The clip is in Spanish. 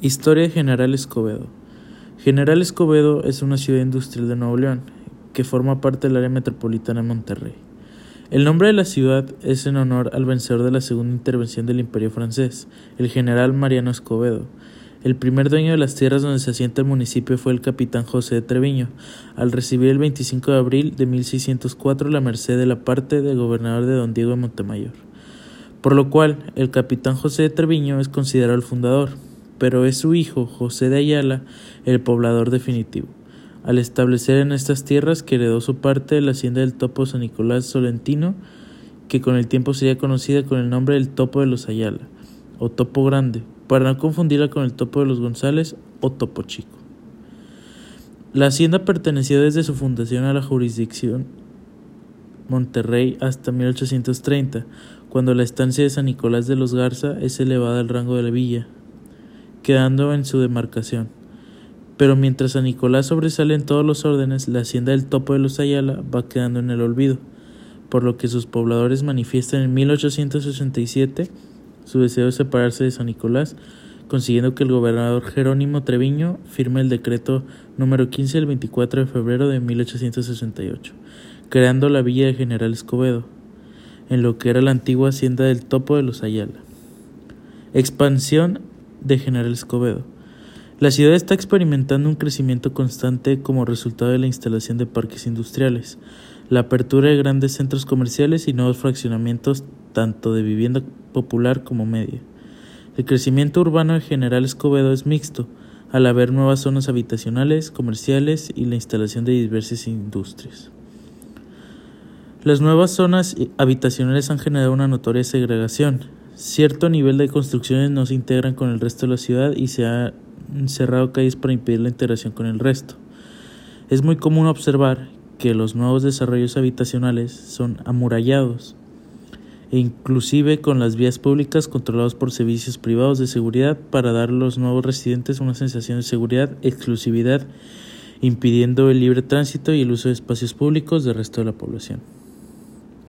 Historia General Escobedo. General Escobedo es una ciudad industrial de Nuevo León, que forma parte del área metropolitana de Monterrey. El nombre de la ciudad es en honor al vencedor de la segunda intervención del Imperio francés, el general Mariano Escobedo. El primer dueño de las tierras donde se asienta el municipio fue el capitán José de Treviño, al recibir el 25 de abril de 1604 la merced de la parte del gobernador de don Diego de Montemayor. Por lo cual, el capitán José de Treviño es considerado el fundador, pero es su hijo, José de Ayala, el poblador definitivo. Al establecer en estas tierras que heredó su parte de la hacienda del Topo San Nicolás Solentino, que con el tiempo sería conocida con el nombre del Topo de los Ayala, o Topo Grande, para no confundirla con el Topo de los González o Topo Chico. La hacienda perteneció desde su fundación a la jurisdicción Monterrey hasta 1830, cuando la estancia de San Nicolás de los Garza es elevada al rango de la villa, quedando en su demarcación. Pero mientras San Nicolás sobresale en todos los órdenes, la hacienda del Topo de los Ayala va quedando en el olvido, por lo que sus pobladores manifiestan en 1867 su deseo de separarse de San Nicolás, consiguiendo que el gobernador Jerónimo Treviño firme el decreto número 15 del 24 de febrero de 1868, creando la villa de General Escobedo, en lo que era la antigua hacienda del Topo de los Ayala. Expansión de General Escobedo. La ciudad está experimentando un crecimiento constante como resultado de la instalación de parques industriales, la apertura de grandes centros comerciales y nuevos fraccionamientos tanto de vivienda popular como media. El crecimiento urbano de General Escobedo es mixto, al haber nuevas zonas habitacionales, comerciales y la instalación de diversas industrias. Las nuevas zonas habitacionales han generado una notoria segregación, Cierto nivel de construcciones no se integran con el resto de la ciudad y se han cerrado calles para impedir la integración con el resto. Es muy común observar que los nuevos desarrollos habitacionales son amurallados e inclusive con las vías públicas controlados por servicios privados de seguridad para dar a los nuevos residentes una sensación de seguridad, exclusividad, impidiendo el libre tránsito y el uso de espacios públicos del resto de la población.